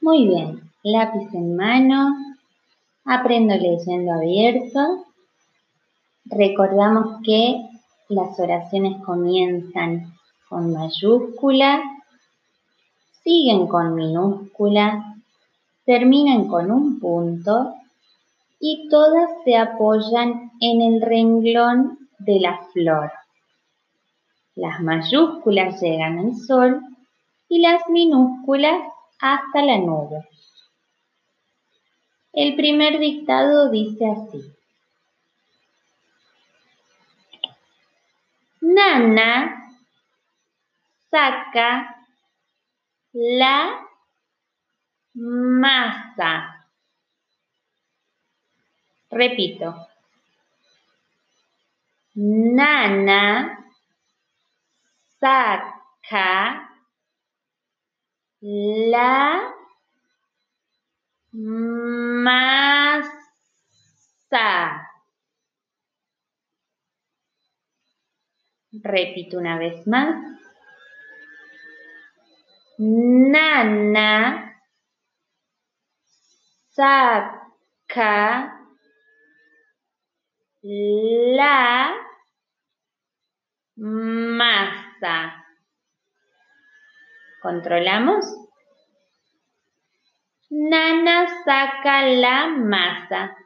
Muy bien, lápiz en mano, aprendo leyendo abierto. Recordamos que las oraciones comienzan con mayúscula, siguen con minúscula, terminan con un punto y todas se apoyan en el renglón de la flor. Las mayúsculas llegan al sol y las minúsculas hasta la nube. El primer dictado dice así. Nana saca la masa. Repito. Nana saca la masa. Repito una vez más. Nana saca la masa. ¿Controlamos? Nana saca la masa.